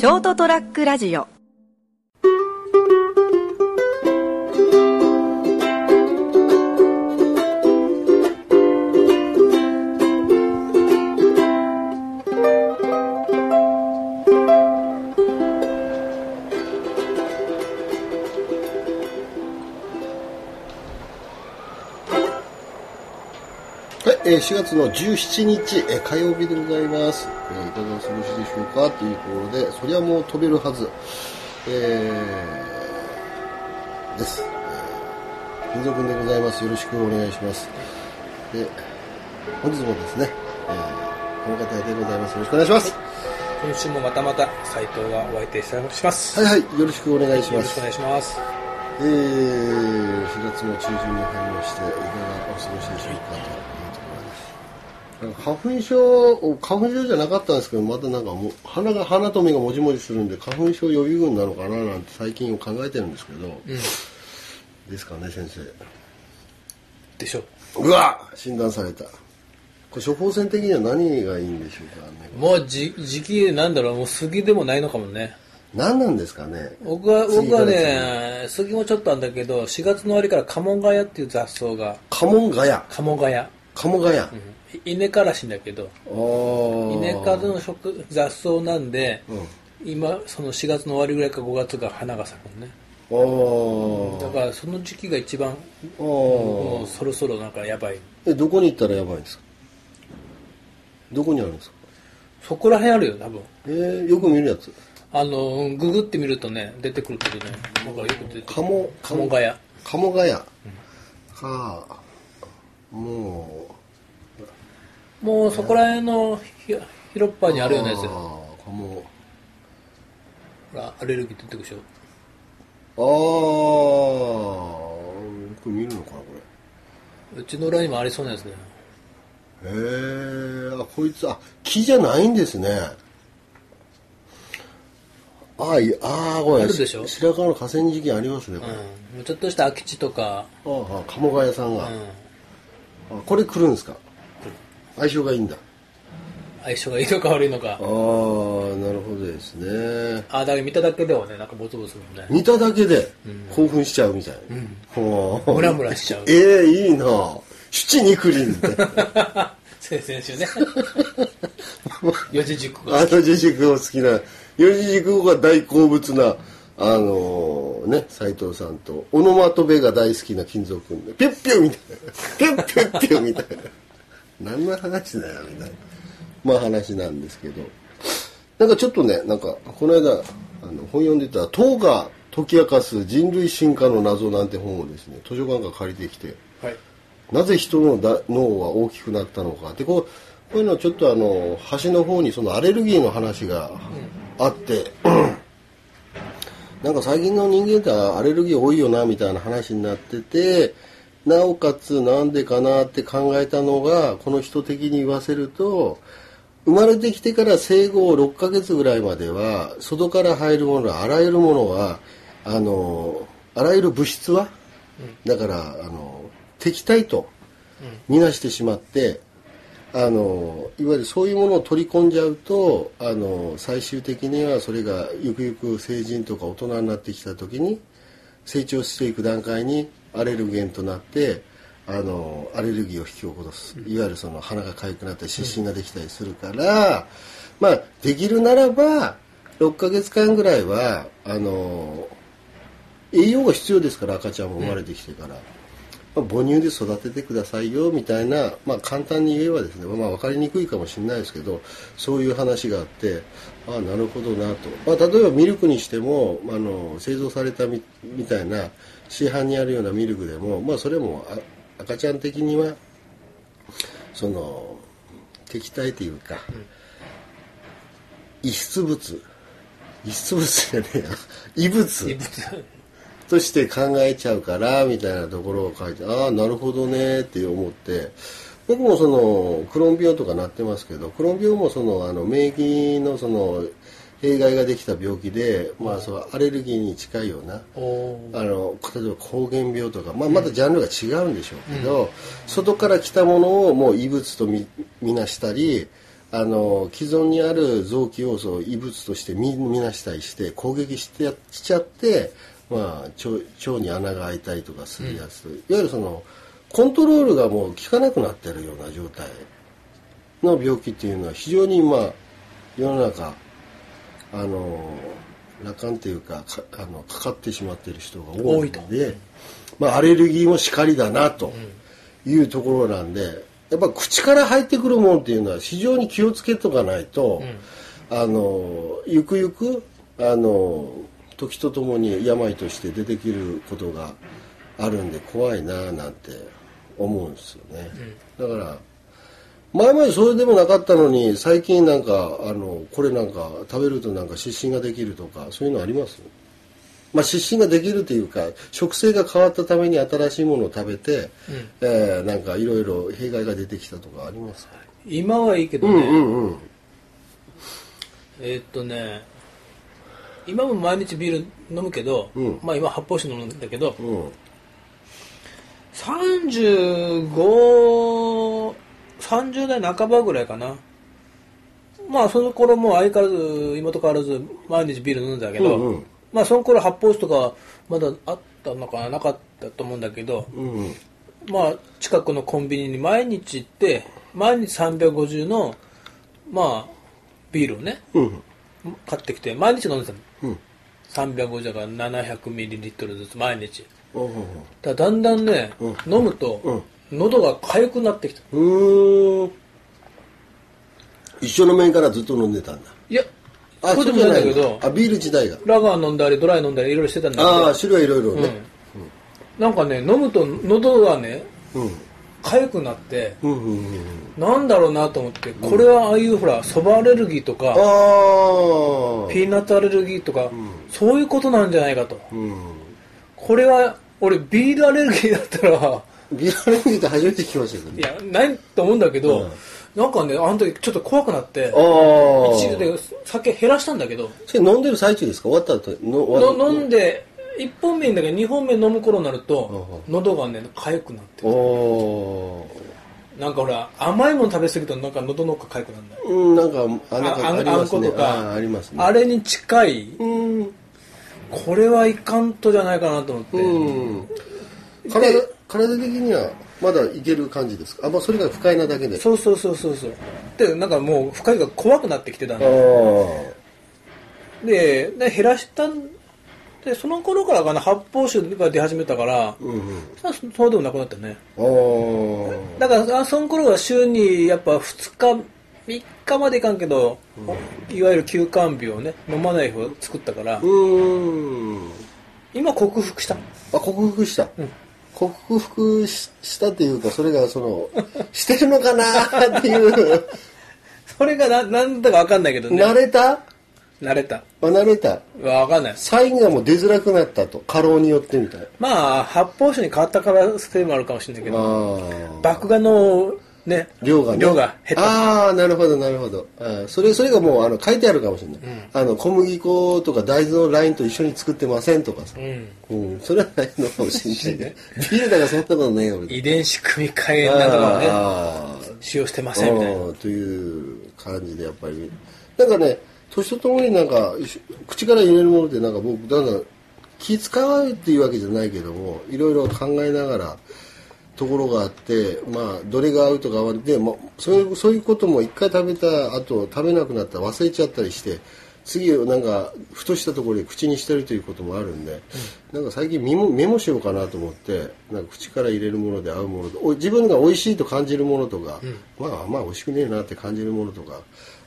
ショートトラックラジオ。はい、えー4月の17日、えー火曜日でございます。えーいかがお過ごしでしょうかというところで、そりゃもう飛べるはず。えーです。えー金蔵君でございます。よろしくお願いします。で、本日もですね、えーこの方でございます。よろしくお願いします。今週もまたまた斉藤がお相手します。はいはい、よろしくお願いしますよろしくお。願いします。えー、4月の中旬に入りまして、いかがお過ごしでしょうかと。花粉症、花粉症じゃなかったんですけど、またなんかもう、鼻が、鼻と目がもじもじするんで、花粉症予備軍なのかななんて最近考えてるんですけど、ですかね、先生。でしょ。うわ診断された。これ処方箋的には何がいいんでしょうかね。もうじ時期なんだろう、もう杉でもないのかもね。何なんですかね。僕は、次僕はね、杉もちょっとあるんだけど、4月の終わりからカモンガヤっていう雑草が、カモンガヤ。カモンガヤ。カモガヤ。うん稲からしいんだけど、稲からの植雑草なんで、うん。今、その4月の終わりぐらいか5月が花が咲くのね。だからその時期が一番、もうそろそろなんかやばい。えどこに行ったらやばいんですか？どこにあるんですか？そこら辺あるよ、多分。えー、よく見るやつあの、ググってみるとね、出てくるけどね、なんかよく出てくる。カモカモガヤ。鴨ヶ谷かももうそこら辺のひ広っ端うにあるようなやつ。あほー鴨らアレルギー出てくるでしょ。ああよく見るのかなこうちの裏にもありそうなやつね。れへえあこいつあ木じゃないんですねああいああこれあるでしょ白川の河川敷ありますねこれ、うん。もうちょっとした空き地とか、ああ鴨ヶ谷さんが、うん。あこれ来るんですか？相性がいいんだ。相性がいいのか悪いのか。ああ。なるほどですね。ああ、だから見ただけではね、なんかボツボツするもんね。見ただけで興奮しちゃうみたいな、ほうムラムラしちゃう。ええいいな。七肉林って。先々週ね。四字熟語。あの自粛を好きな。四字熟語が大好物なあのね斉藤さんとオノマトペが大好きな金属君でピュッピュみたいな。ピュッピュッピュみたいな。何の話だよみたいな。まあ話なんですけど。なんかちょっとねなんかこの間あの本読んでた「唐が解き明かす人類進化の謎」なんて本をですね図書館から借りてきてはい。なぜ人のだ脳は大きくなったのか。でこうこういうのはちょっとあの端の方にそのアレルギーの話があって、なんか最近の人間ってアレルギー多いよなみたいな話になっててなおかつなんでかなって考えたのがこの人的に言わせると生まれてきてから生後6ヶ月ぐらいまでは外から入るものあらゆるものはあのあらゆる物質は、だからあの敵対と見なしてしまってあのいわゆるそういうものを取り込んじゃうとあの最終的にはそれがゆくゆく成人とか大人になってきた時に成長していく段階にアレルゲンとなってあのアレルギーを引き起こすいわゆるその鼻が痒くなったり湿疹ができたりするから、まあできるならば6ヶ月間ぐらいはあの栄養が必要ですから赤ちゃんも生まれてきてから。まあ、母乳で育ててくださいよみたいな、まあ、簡単に言えばですね、まあ、分かりにくいかもしれないですけどそういう話があってああなるほどなと、まあ、例えばミルクにしてもあの製造されたみみたいな市販にあるようなミルクでも、まあ、それもあ赤ちゃん的にはその敵対というか、異質物。異質物じゃねえや。異物。異物。として考えちゃうからみたいなところを書いてああなるほどねって思って。僕もそのクローン病とかなってますけどクローン病もそのあの免疫のその弊害ができた病気で、まあ、そのアレルギーに近いようなあの例えば膠原病とか、まあ、またジャンルが違うんでしょうけど、外から来たものをもう異物と見見なしたりあの既存にある臓器要素を異物として見見なしたりして攻撃してやしちゃって、まあ、腸腸に穴が開いたりとかするやつ、いわゆるそのコントロールがもう効かなくなってるような状態の病気っていうのは非常に今世の中あの楽観というかかあのかかってしまっている人が多いのでまあ、アレルギーもしかりだなというところなんでやっぱ口から入ってくるものっていうのは非常に気をつけとかないと、あのゆくゆくあの時とともに病として出てくることがあるんで怖いななんて思うんですよね、だから前までそれでもなかったのに最近なんかあのこれなんか食べるとなんか湿疹ができるとかそういうのあります？まあ、湿疹ができるというか食性が変わったために新しいものを食べて、えーなんかいろいろ弊害が出てきたとかありますか？今はいいけどね、うんうんうん。えーっとね今も毎日ビール飲むけど、うん。まあ今発泡酒飲むんだけどうん。3530代半ばぐらいかな。まあその頃も相変わらず妹変わらず毎日ビール飲んだけど、うんうん。まあその頃発泡酒とかまだあったのかななかったと思うんだけど、うんうん。まあ近くのコンビニに毎日行って毎日350のまあビールをねうん買ってきて毎日飲んでたの。うん。350だから700ミリリットルずつ毎日。だだんだんね、うん。飲むと、喉が痒くなってきた。うーん。一緒の面からずっと飲んでたんだ。いやそうでもないんだけどあビール自体が。ラガー飲んだりドライ飲んだりいろいろしてたんだけど。ああ種類はいろいろね。うん、なんかね飲むと喉がねうん痒くなってうんうんうん。うんなんだろうなと思ってこれはああいうほらそばアレルギーとかああピーナッツアレルギーとか、そういうことなんじゃないかと。うん。これは俺ビールアレルギーだったらビールアレルギーって初めて聞きましたけいどね。やないと思うんだけど、うん。なんかねあの時ちょっと怖くなって一時で酒減らしたんだけど。それ飲んでる最中ですか？終わった後飲んで1本目いいんだけど2本目飲む頃になるとう喉がね痒くなってなんかほら甘いもの食べ過ぎるとなんか喉の奥痒くなるうんなんかあなんかああんことか。ありますね。あれに近いうん。これはいかんとじゃないかなと思って、うん。体体的にはまだいける感じですか？あまあそれが不快なだけで。そうそうそうそうそう。でなんかもう不快が怖くなってきてたんでで減らしたんでその頃からかな発泡酒が出始めたから、うんうん。さそうでもなくなったね。だからあその頃は週にやっぱ2日3日までいかんけど、いわゆる休館日をね飲まない日を作ったから、今克服した。あ克服した、うん。克服ししたっていうかそれがその してるのかなっていう。それがななんだか分かんないけどね。慣れた？慣れた。あ慣れた。分かんない。サインがもう出づらくなったと。過労によってみたい。まあ発泡酒に変わったからせいもあるかもしれないけど。麦芽のね量がね。量が減った。ああなるほどなるほど。それそれがもうあの書いてあるかもしれない、あの小麦粉とか大豆のラインと一緒に作ってませんとかさ。う、ん。うん、それはないのかもしれない。ね。ビールだからそんなことねえよ。遺伝子組み換えなどはね使用してませんみたいな。という感じでやっぱり。なんかね年とともになんか口から入れるものってなんか僕だんだん気使うっていうわけじゃないけどもいろいろ考えながらところがあってまあどれが合うとか合わで、まあ、そういうそういうことも一回食べた後食べなくなったら忘れちゃったりして次なんかふとしたところで口にしてるということもあるんで、なんか最近メモメモしようかなと思ってなんか口から入れるもので合うもの自分が美味しいと感じるものとか、まあまあ美味しくねえなって感じるものとか、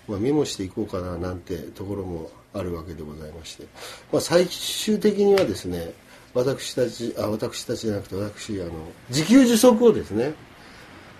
まあ、メモしていこうかななんてところもあるわけでございまして、まあ、最終的にはですね私たちあ私たちじゃなくて私あの自給自足をですね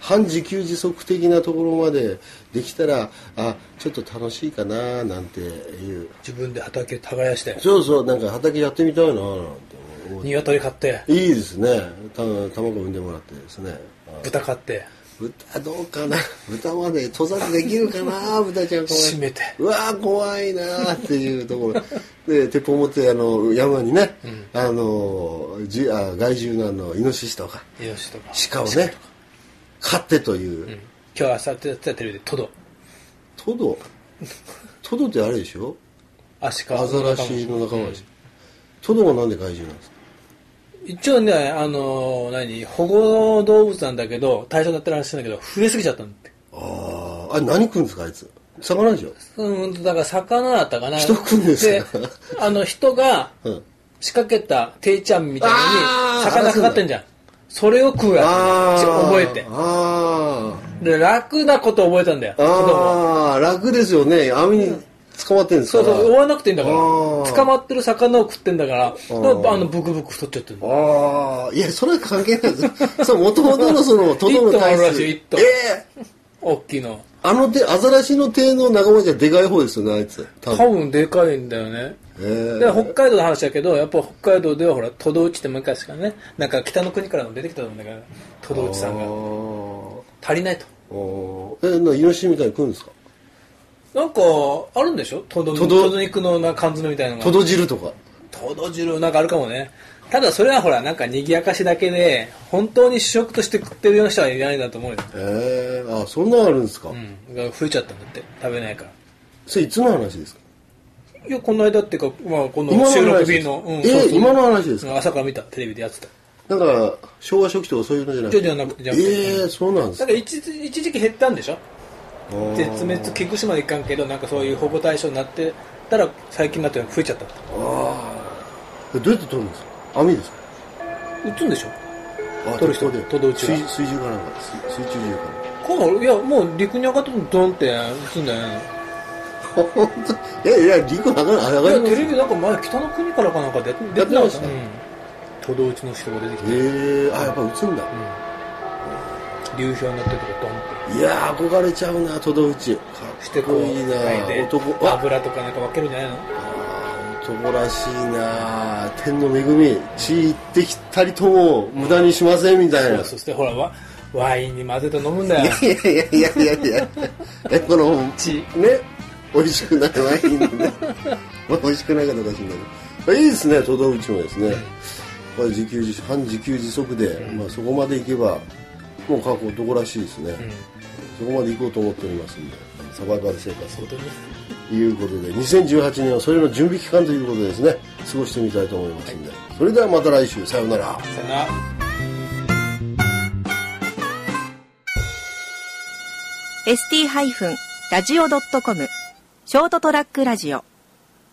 半自給自足的なところまでできたらあちょっと楽しいかななんていう。自分で畑耕して。そうそうなんか畑やってみたいななんて鶏飼って。いいですね。た卵産んでもらってですね。あ豚飼って豚どうかな？豚まで屠殺できるかな？豚ちゃん怖い閉めて。うわー怖いなーっていうところ。で鉄砲持ってあの山にね、あのじあ害獣のあのイノシシとかイノシシとか。鹿をね飼ってという、うん。今日朝やってたテレビでトド。トド？トドってあれでしょ？アシカアザラシの仲間でしょ、トドがなんで怪獣なんですか？一応ね、あのー何、保護動物なんだけど、対象になってるらしいんだけど、増えすぎちゃったんだって。あああれ何食うんですかあいつ？魚でしょうん、だから魚だったかな。人食うんですか？あの、人がうん仕掛けた定ちゃんみたいに、魚かかってんじゃん。それを食うやあつ。あ覚えて。あで、楽なこと覚えたんだよ。ああ楽ですよね網に捕まってんですそうそう、追わなくていいんだかあら。ー。捕まってる魚を食ってんだから、ー。あの、ブクブク太っちゃってるの。ああいやそれは関係ないです。そうもともとのそのトドの体質。ええ。大きいの。あの手アザラシの手の仲間じゃでかい方ですよねあいつ。多多分分でかいんだよね。えで北海道の話だけどやっぱ北海道ではほらトドウチって昔からね。なんか北の国からも出てきたんだからトドウチさんが。足りないと。おえなイノシシみたいに食うんですか？なんかあるんでしょ？トドトドトド。肉のな缶詰みたいなのが。トド汁とか。トド汁なんかあるかもね。ただそれはほらなんか賑やかしだけで本当に主食として食ってるような人はいないんだと思うよ、ええあそんなのあるんですか、うん、が増えちゃったんだって。食べないから。それいつの話ですか？いやこの間っていうか、まあ、この今の収録日の、うんえ今の話ですか？朝から見たテレビでやってた。なんか昭和初期とかそういうのじゃなくて。じゃなくてじゃなくて。ええそうなんですか？だから一時一時期減ったんでしょ？絶滅危惧種までいかんけどなんかそういう保護対象になってたら最近になって増えちゃった。ってああどうやって取るんですか？網ですか？撃つんでしょ？あ取る人で。トド打ちは。水水中かなんか水水中銃かこういやもう陸に上がったのドンって撃つんだよね。いやいや陸上がる上いやテレビなんか前北の国からかなんかでや出っててましたなかった。うん。トド打ちの人が出てきて、ええあやっぱ撃つんだ、流氷になってるとこドンって。いやー憧れちゃうなトド打ちかっこいいな男あ油とかなんか分けるんじゃないの？あー男らしいな天の恵み。血ってきたりとも無駄にしませんみたいな、そしてほらワワインに混ぜて飲むんだよ。いやいやいやいやいや。えこの血。ね美味しくないワインでね。まあ美味しくないかどうかしらんけど。いいですねトド打ちもですね、これ自給自半自給自足で、まあ、そこまでいけばもう過去男らしいですね、そこまで行こうと思っておりますんでサバイバル生活本当にということで。2018年はそれの準備期間ということでですね過ごしてみたいと思いますんで、それではまた来週。さようなら。さよなら。ST-radio.com ショートトラックラジオ